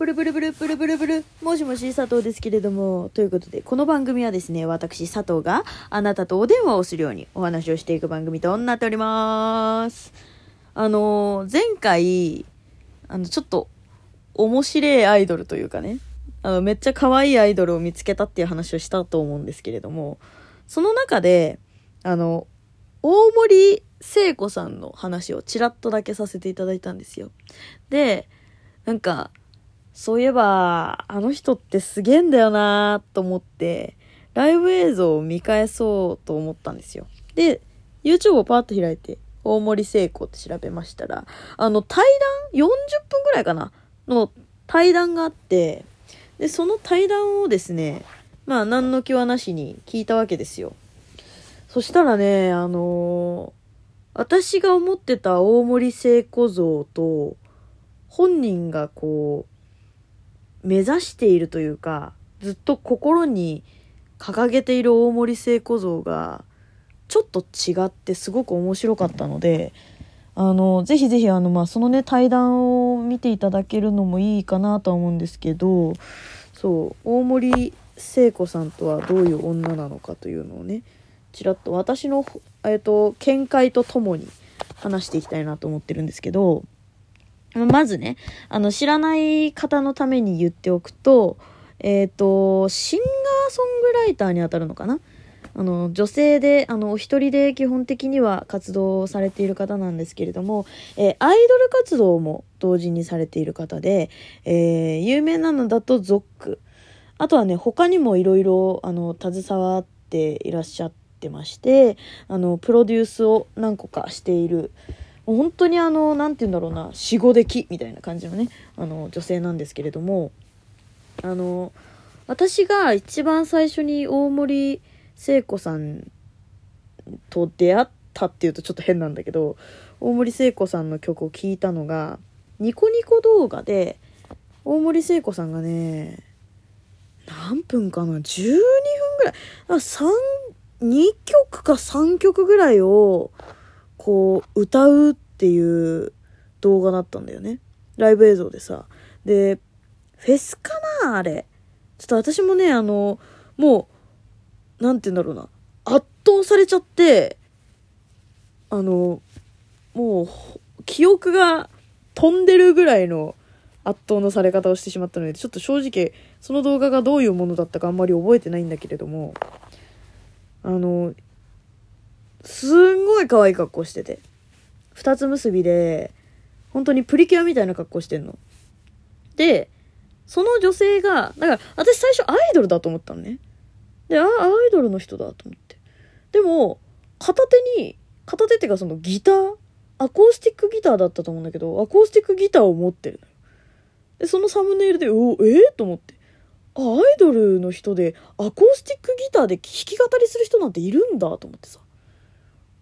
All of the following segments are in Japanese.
ブルブルブルブルブルブル。もしもし、佐藤ですけれども。ということで、この番組はですね、私、佐藤があなたとお電話をするようにお話をしていく番組となっております。あのー、前回、あの、ちょっと、面白いアイドルというかね、あの、めっちゃ可愛いアイドルを見つけたっていう話をしたと思うんですけれども、その中で、あの、大森聖子さんの話をちらっとだけさせていただいたんですよ。で、なんか、そういえば、あの人ってすげえんだよなと思って、ライブ映像を見返そうと思ったんですよ。で、YouTube をパーッと開いて、大森聖子って調べましたら、あの、対談 ?40 分ぐらいかなの対談があって、で、その対談をですね、まあ、何の気はなしに聞いたわけですよ。そしたらね、あのー私が思ってた大森聖子像と、本人がこう、目指しているというか、ずっと心に掲げている大森聖子像が、ちょっと違ってすごく面白かったので、あの、ぜひぜひあの、まあ、そのね、対談を見ていただけるのもいいかなとは思うんですけど、そう、大森聖子さんとはどういう女なのかというのをね、ちらっと私の、えっと、見解とともに話していきたいなと思ってるんですけど、まずね、あの、知らない方のために言っておくと、えっ、と、シンガーソングライターに当たるのかな？あの、女性で、あの、お一人で基本的には活動されている方なんですけれども、えーアイドル活動も同時にされている方で、えー有名なのだとゾック。あとはね、他にもいろいろ、あの、携わっていらっしゃってまして、あの、プロデュースを何個かしている、本当にあの、なんて言うんだろうな、死後できみたいな感じのね、あの、女性なんですけれども、あの、私が一番最初に大森聖子さんと出会ったっていうとちょっと変なんだけど、大森聖子さんの曲を聴いたのが、ニコニコ動画で、大森聖子さんがね、何分かな ?12 分ぐらい。あ、3、2曲か3曲ぐらいを、こう、歌うっていう動画だったんだよね。ライブ映像でさ。で、フェスかなあれ。ちょっと私もね、あの、もう、なんて言うんだろうな。圧倒されちゃって、あの、もう、記憶が飛んでるぐらいの圧倒のされ方をしてしまったので、ちょっと正直、その動画がどういうものだったかあんまり覚えてないんだけれども、あの、すんごい可愛い格好してて。二つ結びで、本当にプリキュアみたいな格好してんの。で、その女性が、だから私最初アイドルだと思ったのね。で、あ、アイドルの人だと思って。でも、片手に、片手っていうかそのギター、アコースティックギターだったと思うんだけど、アコースティックギターを持ってるのよ。で、そのサムネイルで、おえ？ー、と思って。あ、アイドルの人で、アコースティックギターで弾き語りする人なんているんだと思ってさ。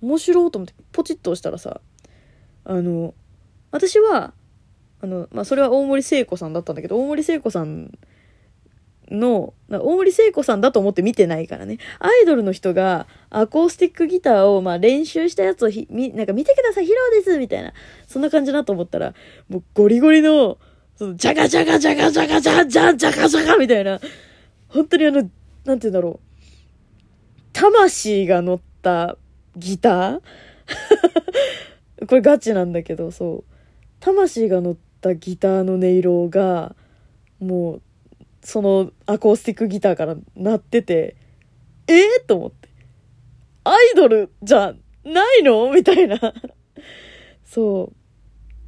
面白いと思って、ポチッと押したらさ、あの、私は、あの、まあ、それは大森聖子さんだったんだけど、大森聖子さんの、大森聖子さんだと思って見てないからね。アイドルの人がアコースティックギターを、まあ、練習したやつをひ、み、なんか見てください、披露ですみたいな。そんな感じだと思ったら、もうゴリゴリの、その、ジャガジャガジャガジャガジャンジャンジャガジャガみたいな、本当にあの、なんて言うんだろう。魂が乗ったギター？これガチなんだけど、そう。魂が乗ったギターの音色が、もう、そのアコースティックギターから鳴ってて、えー、と思って。アイドルじゃないの？みたいな。そ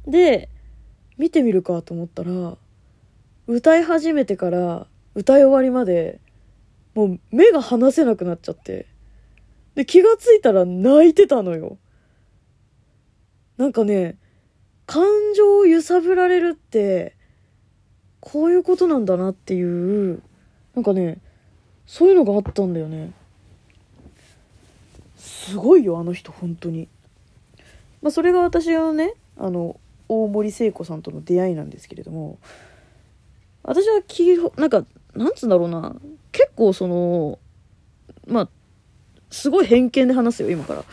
う。で、見てみるかと思ったら、歌い始めてから歌い終わりまで、もう目が離せなくなっちゃって。で、気がついたら泣いてたのよ。なんかね、感情を揺さぶられるって、こういうことなんだなっていう、なんかね、そういうのがあったんだよね。すごいよ、あの人、本当に。まあ、それが私のね、あの、大森聖子さんとの出会いなんですけれども、私は、なんか、なんつうんだろうな、結構その、まあ、すごい偏見で話すよ、今から。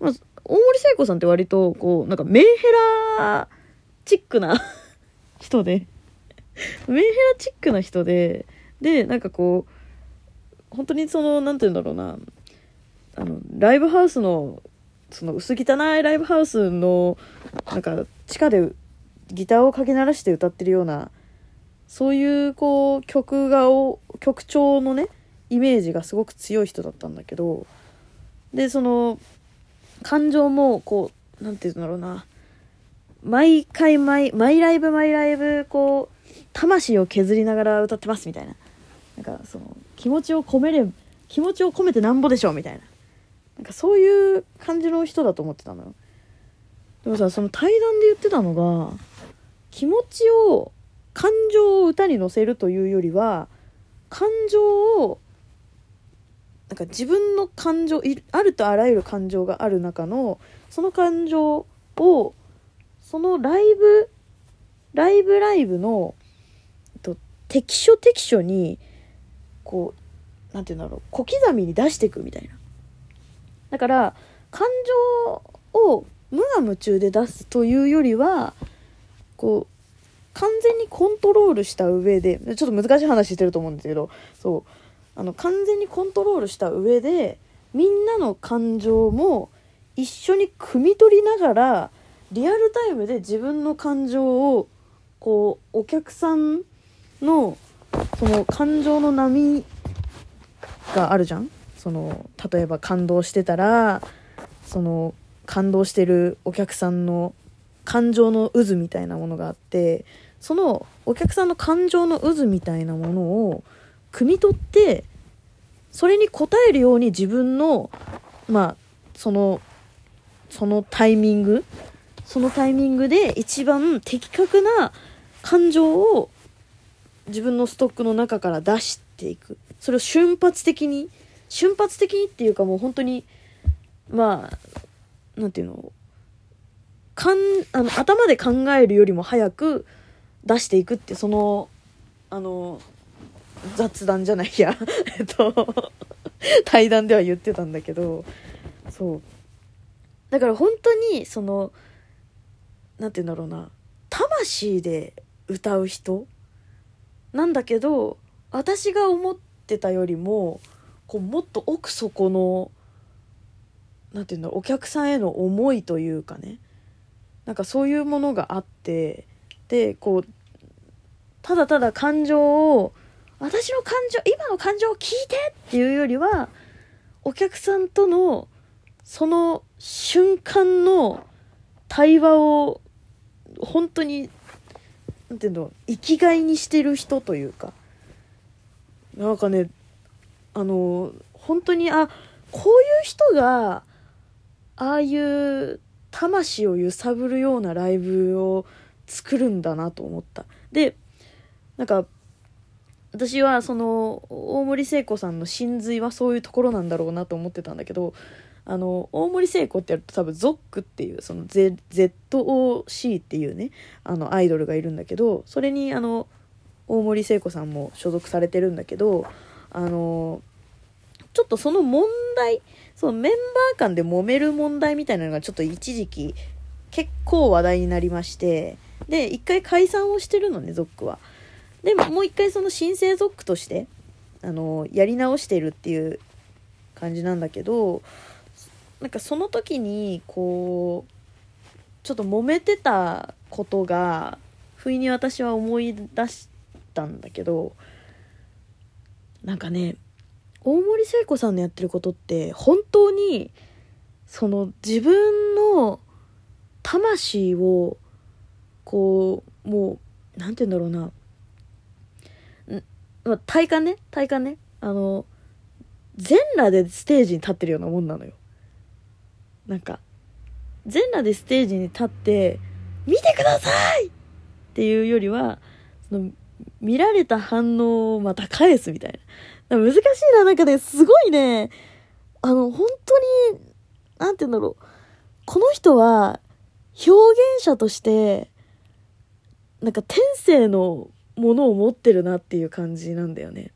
まあ、大森聖子さんって割と、こう、なんかメンヘラチックな 人で、メンヘラチックな人ででなんかこう本当にそのなんて言うんだろうな。あのライブハウスのその薄汚いライブハウスのなんか地下でギターをかけ鳴らして歌ってるようなそういうこう曲がを曲調のねイメージがすごく強い人だったんだけどでその感情もこうなんて言うんだろうな。毎回毎毎ライブ毎ライブこう魂を削りながら歌ってますみたいな。なんかその気持ちを込めれ気持ちを込めてなんぼでしょみたいな。なんかそういう感じの人だと思ってたのよ。でもさその対談で言ってたのが気持ちを感情を歌に乗せるというよりは感情をなんか自分の感情あるとあらゆる感情がある中のその感情をそのライブライブライブのと適所適所にこう何て言うんだろう小刻みに出していくみたいな。だから感情を無我夢中で出すというよりはこう完全にコントロールした上でちょっと難しい話してると思うんですけどそう。あの完全にコントロールした上でみんなの感情も一緒に汲み取りながらリアルタイムで自分の感情をこうお客さんのその感情の波があるじゃん？その例えば感動してたらその感動してるお客さんの感情の渦みたいなものがあってそのお客さんの感情の渦みたいなものを汲み取ってそれに応えるように自分のまあそのそのタイミングそのタイミングで一番的確な感情を自分のストックの中から出していく。それを瞬発的に瞬発的にっていうかもう本当にまあ何て言うのかんあの頭で考えるよりも早く出していくってそのあの雑談じゃないや。えっと対談では言ってたんだけどそう。だから本当にその何て言うんだろうな。魂で歌う人なんだけど私が思ってたよりもこうもっと奥底の何て言うんだろうお客さんへの思いというかね。なんかそういうものがあってでこうただただ感情を私の感情今の感情を聞いてっていうよりはお客さんとのその瞬間の対話を本当に何て言うの生きがいにしてる人というか。なんかねあの本当にあこういう人がああいう魂を揺さぶるようなライブを作るんだなと思った。でなんか私はその大森聖子さんの真髄はそういうところなんだろうなと思ってたんだけどあの大森聖子ってやると多分ゾックっていうその ZOC っていうねあのアイドルがいるんだけどそれにあの大森聖子さんも所属されてるんだけどあのちょっとその問題そのメンバー間で揉める問題みたいなのがちょっと一時期結構話題になりましてで一回解散をしてるのねゾックは。でもう一回その新生ゾックとしてあのやり直してるっていう感じなんだけどなんかその時にこうちょっと揉めてたことが不意に私は思い出したんだけどなんかね大森聖子さんのやってることって本当にその自分の魂をこうもう何て言うんだろうな、体感ね。体感ね。あの全裸でステージに立ってるようなもんなのよ。なんか全裸でステージに立って見てください!っていうよりはその見られた反応をまた返すみたいな。難しいな。なんかねすごいね。あの本当に何て言うんだろう。この人は表現者としてなんか天性のものを持ってるなっていう感じなんだよね。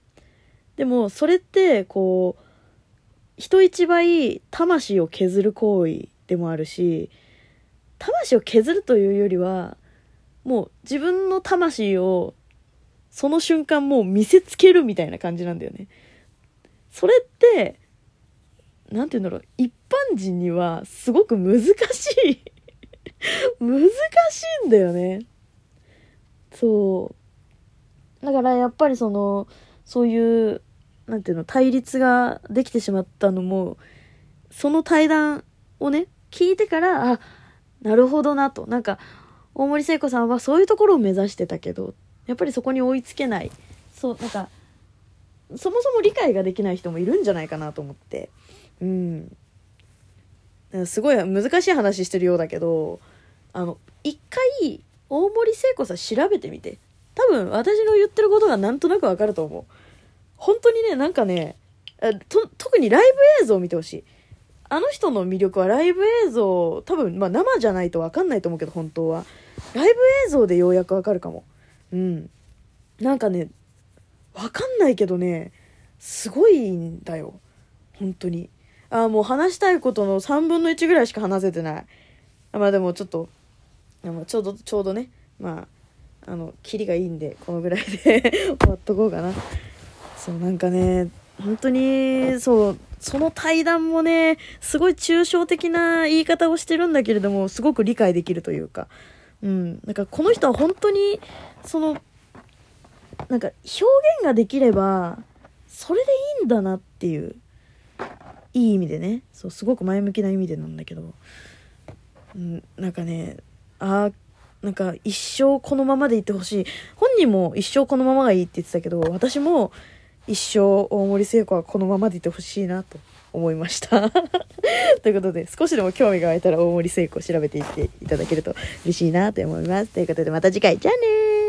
でもそれってこう人一倍魂を削る行為でもあるし魂を削るというよりはもう自分の魂をその瞬間もう見せつけるみたいな感じなんだよね。それって、なんて言うんだろう、一般人にはすごく難しい 難しいんだよね。そう。だからやっぱりその、そういう、なんていうの、対立ができてしまったのも、その対談をね、聞いてから、あ、なるほどなと。なんか、大森聖子さんはそういうところを目指してたけど、やっぱりそこに追いつけない。そう、なんか、そもそも理解ができない人もいるんじゃないかなと思って。うん。すごい難しい話してるようだけど、あの、一回、大森聖子さん調べてみて。多分、私の言ってることがなんとなくわかると思う。本当にね、なんかね、と特にライブ映像を見てほしい。あの人の魅力はライブ映像、多分、まあ生じゃないとわかんないと思うけど、本当は。ライブ映像でようやくわかるかも。うん。なんかね、わかんないけどね、すごいんだよ。本当に。あもう話したいことの3分の1ぐらいしか話せてない。まあでもちょっと、ちょうど、ちょうどね、まあ、あの、キリがいいんで、このぐらいで 終わっとこうかな。そう、なんかね、本当に、そう、その対談もね、すごい抽象的な言い方をしてるんだけれども、すごく理解できるというか、うん。なんかこの人は本当に、その、なんか表現ができれば、それでいいんだなっていう、いい意味でね、そう、すごく前向きな意味でなんだけど、うん、なんかね、ああ、なんか一生このままでいてほしい。本人も一生このままがいいって言ってたけど、私も一生大森聖子はこのままでいてほしいなと思いました ということで、少しでも興味が湧いたら大森聖子を調べていっていただけると嬉しいなと思います。ということでまた次回、じゃあねー